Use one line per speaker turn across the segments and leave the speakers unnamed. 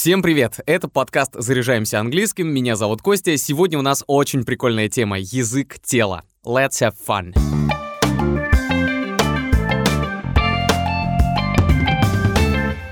Всем привет! Это подкаст «Заряжаемся английским». Меня зовут Костя. Сегодня у нас очень прикольная тема — язык тела. Let's have fun!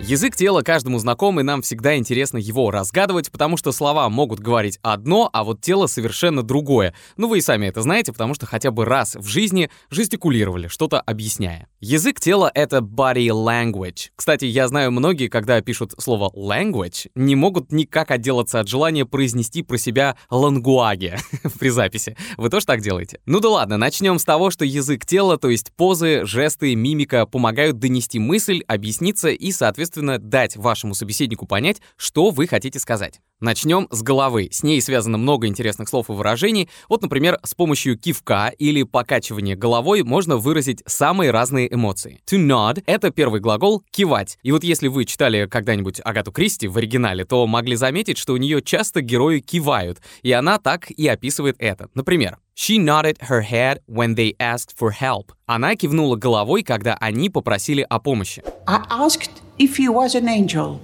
Язык тела каждому знаком, и нам всегда интересно его разгадывать, потому что слова могут говорить одно, а вот тело совершенно другое. Ну вы и сами это знаете, потому что хотя бы раз в жизни жестикулировали, что-то объясняя. Язык тела — это body language. Кстати, я знаю многие, когда пишут слово language, не могут никак отделаться от желания произнести про себя лангуаге при записи. Вы тоже так делаете? Ну да ладно, начнем с того, что язык тела, то есть позы, жесты, мимика помогают донести мысль, объясниться и, соответственно, дать вашему собеседнику понять, что вы хотите сказать. Начнем с головы. С ней связано много интересных слов и выражений. Вот, например, с помощью кивка или покачивания головой можно выразить самые разные эмоции. To nod — это первый глагол «кивать». И вот если вы читали когда-нибудь Агату Кристи в оригинале, то могли заметить, что у нее часто герои кивают, и она так и описывает это. Например, She nodded her head when they asked for help. Она кивнула головой, когда они попросили о помощи.
I asked if he was an angel,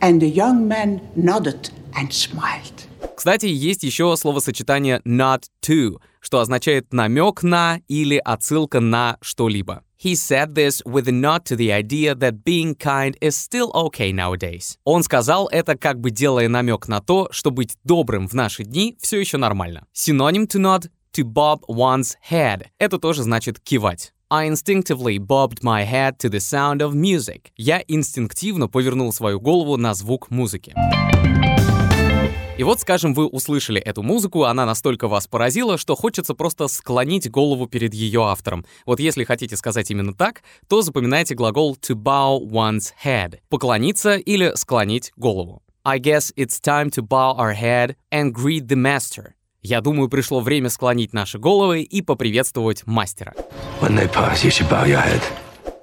and the young man nodded and smiled.
Кстати, есть еще словосочетание not to, что означает намек на или отсылка на что-либо. He said this with a nod to the idea that being kind is still okay nowadays. Он сказал это, как бы делая намек на то, что быть добрым в наши дни все еще нормально. Синоним to nod — to bob one's head. Это тоже значит кивать. I instinctively bobbed my head to the sound of music. Я инстинктивно повернул свою голову на звук музыки. И вот, скажем, вы услышали эту музыку, она настолько вас поразила, что хочется просто склонить голову перед ее автором. Вот если хотите сказать именно так, то запоминайте глагол to bow one's head — поклониться или склонить голову. I guess it's time to bow our head and greet the master. Я думаю, пришло время склонить наши головы и поприветствовать мастера.
When they pass, you should bow your head.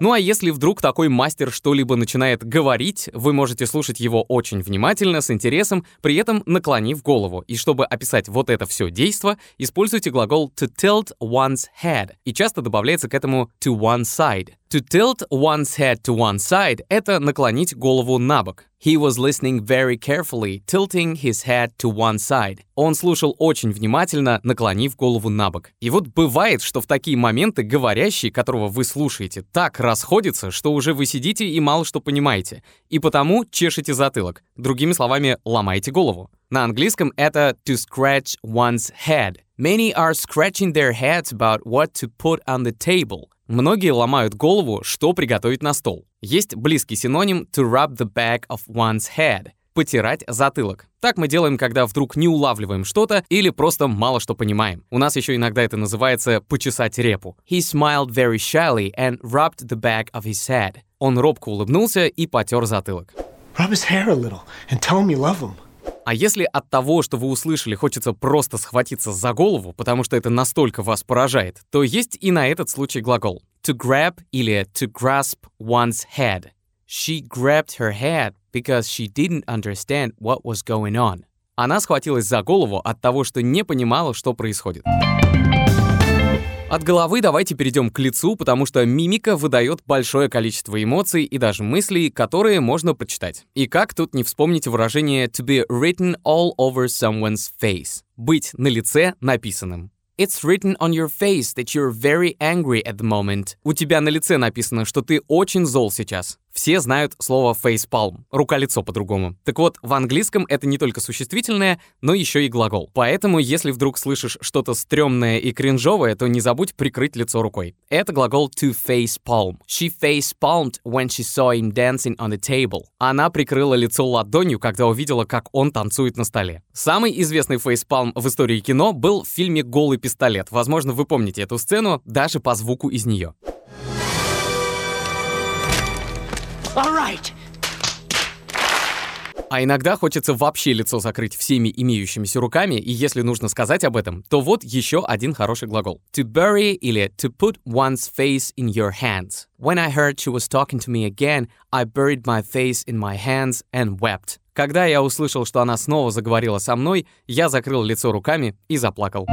Ну а если вдруг такой мастер что-либо начинает говорить, вы можете слушать его очень внимательно, с интересом, при этом наклонив голову. И чтобы описать вот это все действо, используйте глагол to tilt one's head. И часто добавляется к этому to one side. To tilt one's head to one side — это наклонить голову на бок. He was listening very carefully, tilting his head to one side. Он слушал очень внимательно, наклонив голову на бок. И вот бывает, что в такие моменты говорящий, которого вы слушаете, так расходится, что уже вы сидите и мало что понимаете. И потому чешете затылок. Другими словами, ломаете голову. На английском это to scratch one's head. Many are scratching their heads about what to put on the table. Многие ломают голову, что приготовить на стол. Есть близкий синоним to rub the back of one's head — потирать затылок. Так мы делаем, когда вдруг не улавливаем что-то или просто мало что понимаем. У нас еще иногда это называется «почесать репу». He smiled very shyly and rubbed the back of his head. Он робко улыбнулся и потер затылок.
Rub his hair a little and tell him you love him.
А если от того, что вы услышали, хочется просто схватиться за голову, потому что это настолько вас поражает, то есть и на этот случай глагол to grab или to grasp one's head. She grabbed her head because she didn't understand what was going on. Она схватилась за голову от того, что не понимала, что происходит. От головы давайте перейдем к лицу, потому что мимика выдает большое количество эмоций и даже мыслей, которые можно прочитать. И как тут не вспомнить выражение to be written all over someone's face — быть на лице написанным. It's written on your face that you're very angry at the moment. У тебя на лице написано, что ты очень зол сейчас. Все знают слово facepalm, рука-лицо по-другому. Так вот, в английском это не только существительное, но еще и глагол. Поэтому, если вдруг слышишь что-то стрёмное и кринжовое, то не забудь прикрыть лицо рукой. Это глагол to facepalm. She facepalmed when she saw him dancing on the table. Она прикрыла лицо ладонью, когда увидела, как он танцует на столе. Самый известный фейспалм в истории кино был в фильме «Голый пистолет». Возможно, вы помните эту сцену даже по звуку из нее.
All right.
А иногда хочется вообще лицо закрыть всеми имеющимися руками, и если нужно сказать об этом, то вот еще один хороший глагол. To bury или to put one's face in your hands. When I heard she was talking to me again, I buried my face in my hands and wept. Когда я услышал, что она снова заговорила со мной, я закрыл лицо руками и заплакал.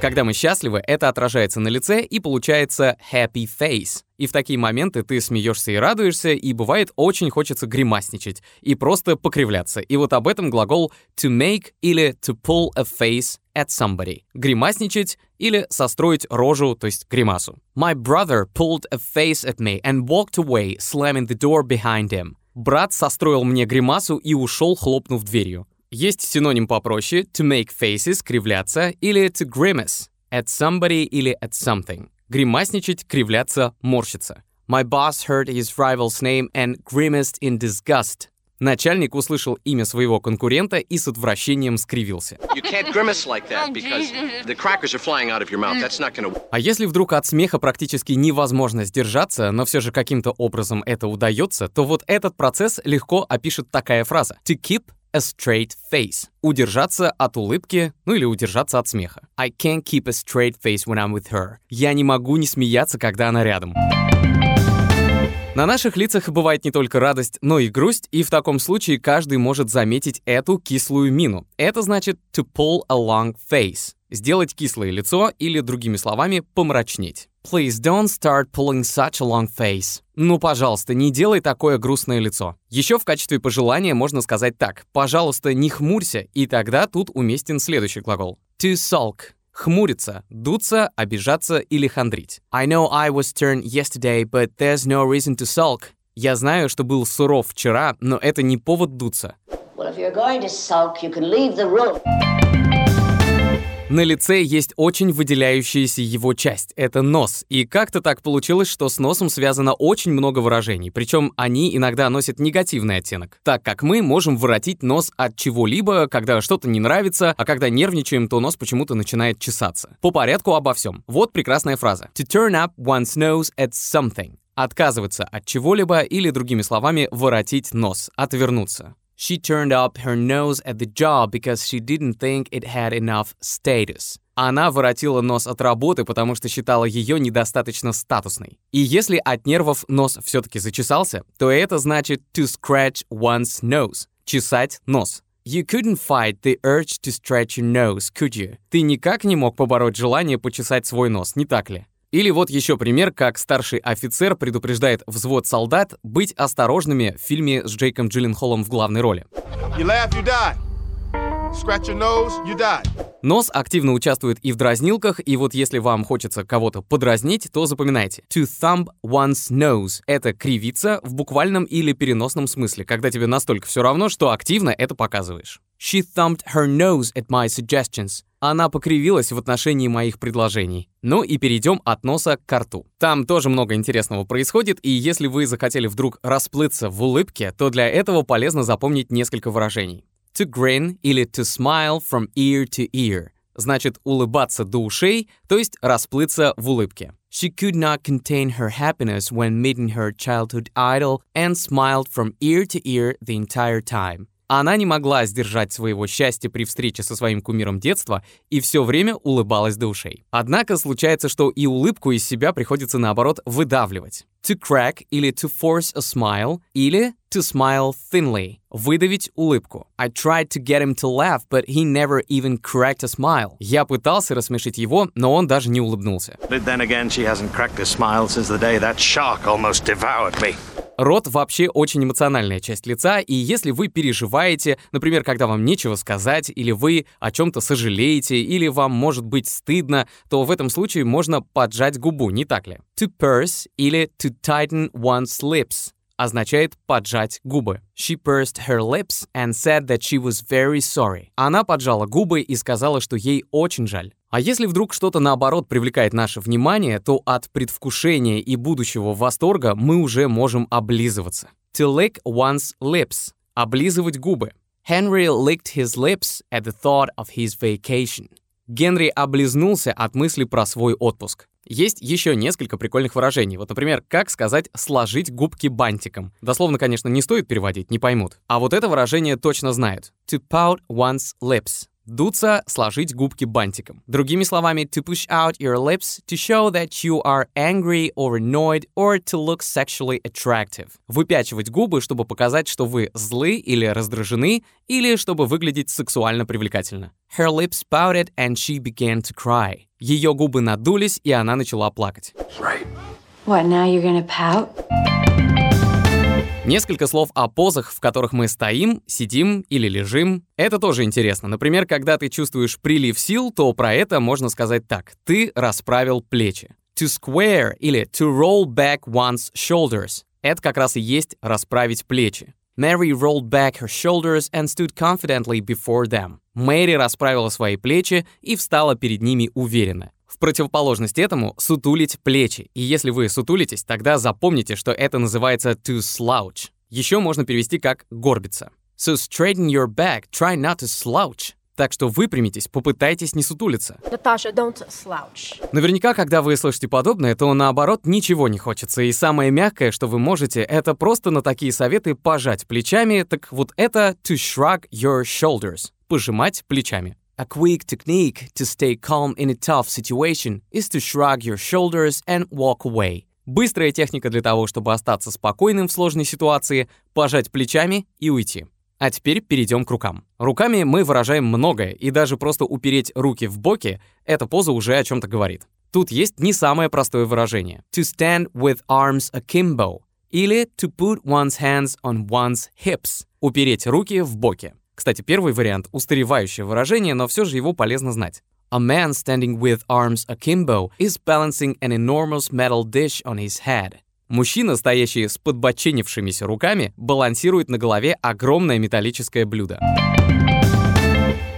Когда мы счастливы, это отражается на лице и получается happy face. И в такие моменты ты смеешься и радуешься, и бывает очень хочется гримасничать и просто покривляться. И вот об этом глагол to make или to pull a face at somebody. Гримасничать или состроить рожу, то есть гримасу. My brother pulled a face at me and walked away, slamming the door behind him. Брат состроил мне гримасу и ушел, хлопнув дверью. Есть синоним попроще to make faces, кривляться, или to grimace, at somebody или at something. Гримасничать, кривляться, морщиться. My boss heard his rival's name and grimaced in disgust. Начальник услышал имя своего конкурента и с отвращением скривился. А если вдруг от смеха практически невозможно сдержаться, но все же каким-то образом это удается, то вот этот процесс легко опишет такая фраза. To keep a straight face. Удержаться от улыбки, ну или удержаться от смеха. I can't keep a straight face when I'm with her. Я не могу не смеяться, когда она рядом. На наших лицах бывает не только радость, но и грусть, и в таком случае каждый может заметить эту кислую мину. Это значит to pull a long face. Сделать кислое лицо или, другими словами, помрачнеть. Please don't start pulling such a long face. Ну, пожалуйста, не делай такое грустное лицо. Еще в качестве пожелания можно сказать так. Пожалуйста, не хмурься, и тогда тут уместен следующий глагол. To sulk. Хмуриться, дуться, обижаться или хандрить. I know I was stern yesterday, but there's no reason to sulk. Я знаю, что был суров вчера, но это не повод дуться. Well, if you're going to sulk, you can leave the room. На лице есть очень выделяющаяся его часть — это нос. И как-то так получилось, что с носом связано очень много выражений, причем они иногда носят негативный оттенок, так как мы можем воротить нос от чего-либо, когда что-то не нравится, а когда нервничаем, то нос почему-то начинает чесаться. По порядку обо всем. Вот прекрасная фраза. To turn up one's nose at something. Отказываться от чего-либо или, другими словами, воротить нос, отвернуться. She turned up her nose at the job because she didn't think it had enough status. Она воротила нос от работы, потому что считала ее недостаточно статусной. И если от нервов нос все-таки зачесался, то это значит to scratch one's nose — чесать нос. You couldn't fight the urge to stretch your nose, could you? Ты никак не мог побороть желание почесать свой нос, не так ли? Или вот еще пример, как старший офицер предупреждает взвод солдат быть осторожными в фильме с Джейком Джилленхолом в главной роли. You laugh, you die. Scratch your nose, you die. Нос активно участвует и в дразнилках, и вот если вам хочется кого-то подразнить, то запоминайте. To thumb one's nose — это кривиться в буквальном или переносном смысле, когда тебе настолько все равно, что активно это показываешь. She thumped her nose at my suggestions. Она покривилась в отношении моих предложений. Ну и перейдем от носа к рту. Там тоже много интересного происходит, и если вы захотели вдруг расплыться в улыбке, то для этого полезно запомнить несколько выражений. To grin или to smile from ear to ear значит улыбаться до ушей, то есть расплыться в улыбке. She could not contain her happiness when meeting her childhood idol and smiled from ear to ear the entire time. Она не могла сдержать своего счастья при встрече со своим кумиром детства и все время улыбалась до ушей. Однако случается, что и улыбку из себя приходится наоборот выдавливать. To crack или to force a smile или to smile thinly — выдавить улыбку. I tried to get him to laugh, but he never even cracked a smile. Я пытался рассмешить его, но он даже не улыбнулся. But then again, she hasn't cracked a smile since the day that shark almost devoured me. Рот вообще очень эмоциональная часть лица, и если вы переживаете, например, когда вам нечего сказать, или вы о чем-то сожалеете, или вам может быть стыдно, то в этом случае можно поджать губу, не так ли? To purse или to tighten one's lips означает поджать губы. She pursed her lips and said that she was very sorry. Она поджала губы и сказала, что ей очень жаль. А если вдруг что-то наоборот привлекает наше внимание, то от предвкушения и будущего восторга мы уже можем облизываться. To lick one's lips — облизывать губы. Henry licked his lips at the thought of his vacation. Генри облизнулся от мысли про свой отпуск. Есть еще несколько прикольных выражений. Вот, например, как сказать «сложить губки бантиком». Дословно, конечно, не стоит переводить, не поймут. А вот это выражение точно знают. To pout one's lips Дуться — сложить губки бантиком. Другими словами, to push out your lips to show that you are angry or annoyed or to look sexually attractive. Выпячивать губы, чтобы показать, что вы злы или раздражены, или чтобы выглядеть сексуально привлекательно. Her lips pouted and she began to cry. Ее губы надулись, и она начала плакать.
Right.
What, now you're gonna pout?
Несколько слов о позах, в которых мы стоим, сидим или лежим. Это тоже интересно. Например, когда ты чувствуешь прилив сил, то про это можно сказать так. Ты расправил плечи. To square или to roll back one's shoulders. Это как раз и есть расправить плечи. Mary rolled back her shoulders and stood confidently before them. Мэри расправила свои плечи и встала перед ними уверенно. В противоположность этому сутулить плечи. И если вы сутулитесь, тогда запомните, что это называется to slouch. Еще можно перевести как горбиться. So straighten your back, try not to slouch. Так что выпрямитесь, попытайтесь не сутулиться.
Natasha, don't slouch.
Наверняка, когда вы слышите подобное, то наоборот ничего не хочется. И самое мягкое, что вы можете, это просто на такие советы пожать плечами. Так вот это to shrug your shoulders. Пожимать плечами. A quick technique to stay calm in a tough situation is to shrug your shoulders and walk away. Быстрая техника для того, чтобы остаться спокойным в сложной ситуации, пожать плечами и уйти. А теперь перейдем к рукам. Руками мы выражаем многое, и даже просто упереть руки в боки — эта поза уже о чем-то говорит. Тут есть не самое простое выражение. To stand with arms akimbo или to put one's hands on one's hips — упереть руки в боки. Кстати, первый вариант — устаревающее выражение, но все же его полезно знать. A man standing with arms akimbo is balancing an enormous metal dish on his head. Мужчина, стоящий с подбоченившимися руками, балансирует на голове огромное металлическое блюдо.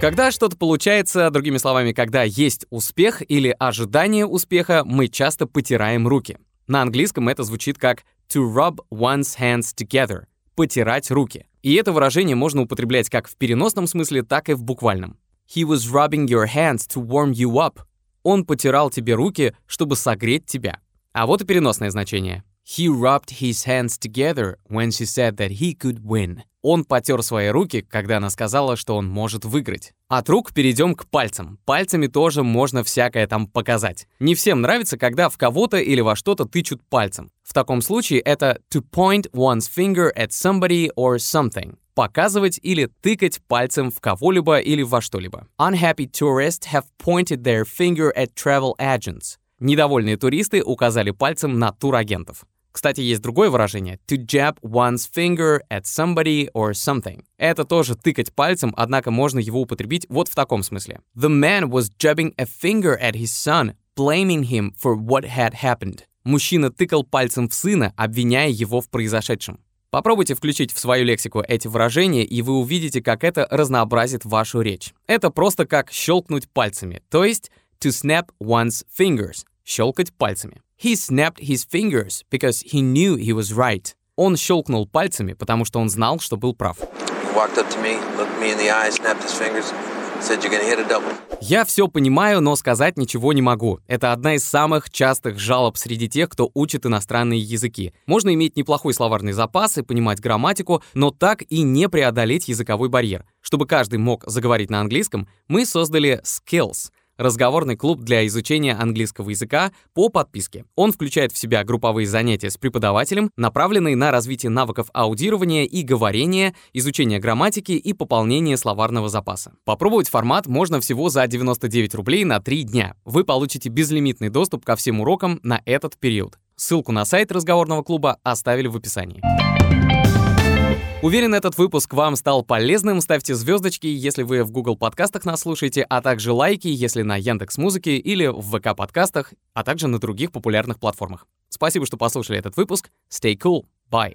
Когда что-то получается, другими словами, когда есть успех или ожидание успеха, мы часто потираем руки. На английском это звучит как to rub one's hands together — потирать руки. И это выражение можно употреблять как в переносном смысле, так и в буквальном. He was rubbing your hands to warm you up. Он потирал тебе руки, чтобы согреть тебя. А вот и переносное значение. He rubbed his hands together when she said that he could win. Он потер свои руки, когда она сказала, что он может выиграть. От рук перейдем к пальцам. Пальцами тоже можно всякое там показать. Не всем нравится, когда в кого-то или во что-то тычут пальцем. В таком случае это to point one's finger at somebody or something. Показывать или тыкать пальцем в кого-либо или во что-либо. Unhappy tourists have pointed their finger at travel agents. Недовольные туристы указали пальцем на турагентов. Кстати, есть другое выражение to jab one's finger at somebody or something. Это тоже тыкать пальцем, однако можно его употребить вот в таком смысле. The man was jabbing a finger at his son, blaming him for what had happened. Мужчина тыкал пальцем в сына, обвиняя его в произошедшем. Попробуйте включить в свою лексику эти выражения, и вы увидите, как это разнообразит вашу речь. Это просто как щелкнуть пальцами, то есть to snap one's fingers, щелкать пальцами. He snapped his fingers because he knew he was right. Он щелкнул пальцами, потому что он знал, что был прав. Я все понимаю, но сказать ничего не могу. Это одна из самых частых жалоб среди тех, кто учит иностранные языки. Можно иметь неплохой словарный запас и понимать грамматику, но так и не преодолеть языковой барьер. Чтобы каждый мог заговорить на английском, мы создали Skills — разговорный клуб для изучения английского языка по подписке. Он включает в себя групповые занятия с преподавателем, направленные на развитие навыков аудирования и говорения, изучение грамматики и пополнение словарного запаса. Попробовать формат можно всего за 99 рублей на 3 дня. Вы получите безлимитный доступ ко всем урокам на этот период. Ссылку на сайт разговорного клуба оставили в описании. Уверен, этот выпуск вам стал полезным. Ставьте звездочки, если вы в Google подкастах нас слушаете, а также лайки, если на Яндекс Музыке или в ВК подкастах, а также на других популярных платформах. Спасибо, что послушали этот выпуск. Stay cool. Bye.